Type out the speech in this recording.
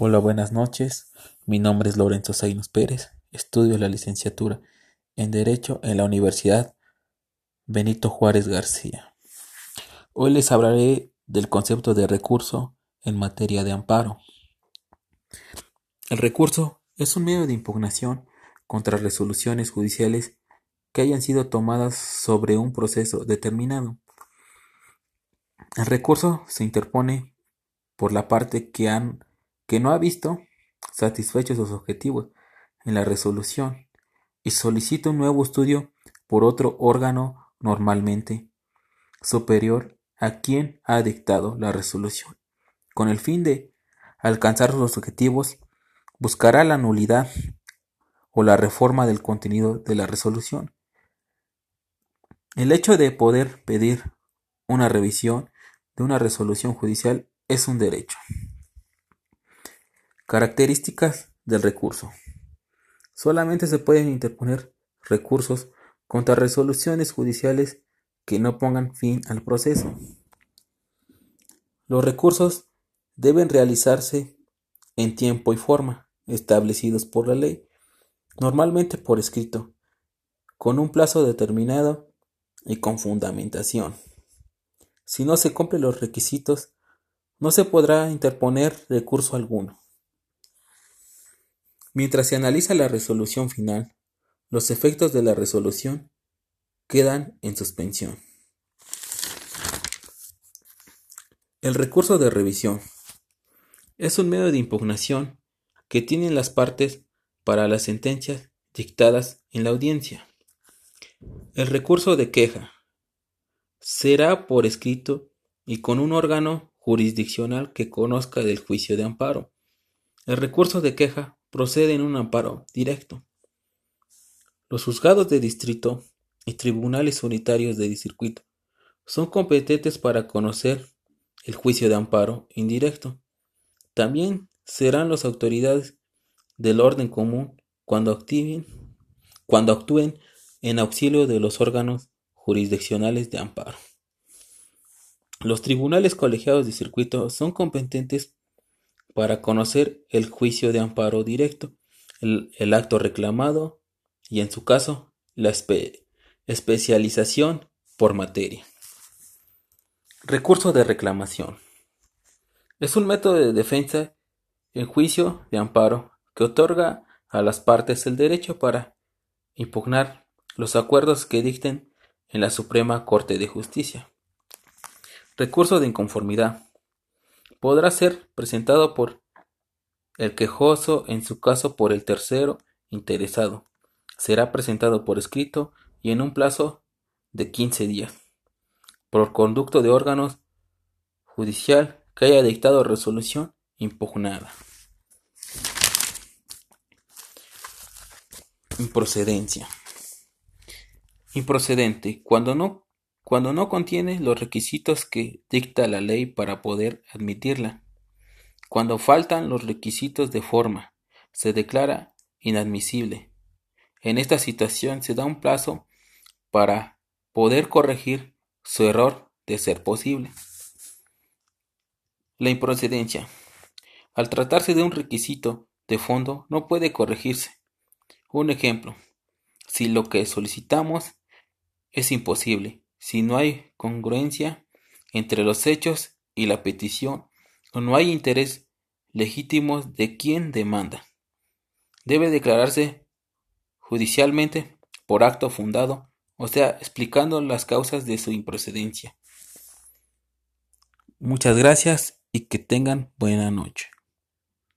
Hola, buenas noches. Mi nombre es Lorenzo Zainos Pérez. Estudio la licenciatura en Derecho en la Universidad Benito Juárez García. Hoy les hablaré del concepto de recurso en materia de amparo. El recurso es un medio de impugnación contra resoluciones judiciales que hayan sido tomadas sobre un proceso determinado. El recurso se interpone por la parte que han que no ha visto satisfechos sus objetivos en la resolución y solicita un nuevo estudio por otro órgano normalmente superior a quien ha dictado la resolución. Con el fin de alcanzar sus objetivos, buscará la nulidad o la reforma del contenido de la resolución. El hecho de poder pedir una revisión de una resolución judicial es un derecho. Características del recurso. Solamente se pueden interponer recursos contra resoluciones judiciales que no pongan fin al proceso. Los recursos deben realizarse en tiempo y forma establecidos por la ley, normalmente por escrito, con un plazo determinado y con fundamentación. Si no se cumplen los requisitos, no se podrá interponer recurso alguno. Mientras se analiza la resolución final, los efectos de la resolución quedan en suspensión. El recurso de revisión es un medio de impugnación que tienen las partes para las sentencias dictadas en la audiencia. El recurso de queja será por escrito y con un órgano jurisdiccional que conozca del juicio de amparo. El recurso de queja procede en un amparo directo. Los juzgados de distrito y tribunales unitarios de circuito son competentes para conocer el juicio de amparo indirecto. También serán las autoridades del orden común cuando activen, cuando actúen en auxilio de los órganos jurisdiccionales de amparo. Los tribunales colegiados de circuito son competentes para conocer el juicio de amparo directo, el, acto reclamado y, en su caso, la especialización por materia. Recurso de reclamación. Es un método de defensa en juicio de amparo que otorga a las partes el derecho para impugnar los acuerdos que dicten en la Suprema Corte de Justicia. Recurso de inconformidad podrá ser presentado por el quejoso, en su caso por el tercero interesado. Será presentado por escrito y en un plazo de 15 días, por conducto de órganos judicial que haya dictado resolución impugnada. Improcedencia. Improcedente. Cuando no cuando no contiene los requisitos que dicta la ley para poder admitirla. Cuando faltan los requisitos de forma, se declara inadmisible. En esta situación se da un plazo para poder corregir su error de ser posible. La improcedencia. Al tratarse de un requisito de fondo, no puede corregirse. Un ejemplo. Si lo que solicitamos es imposible, si no hay congruencia entre los hechos y la petición o no hay interés legítimo de quien demanda. Debe declararse judicialmente por acto fundado, o sea, explicando las causas de su improcedencia. Muchas gracias y que tengan buena noche.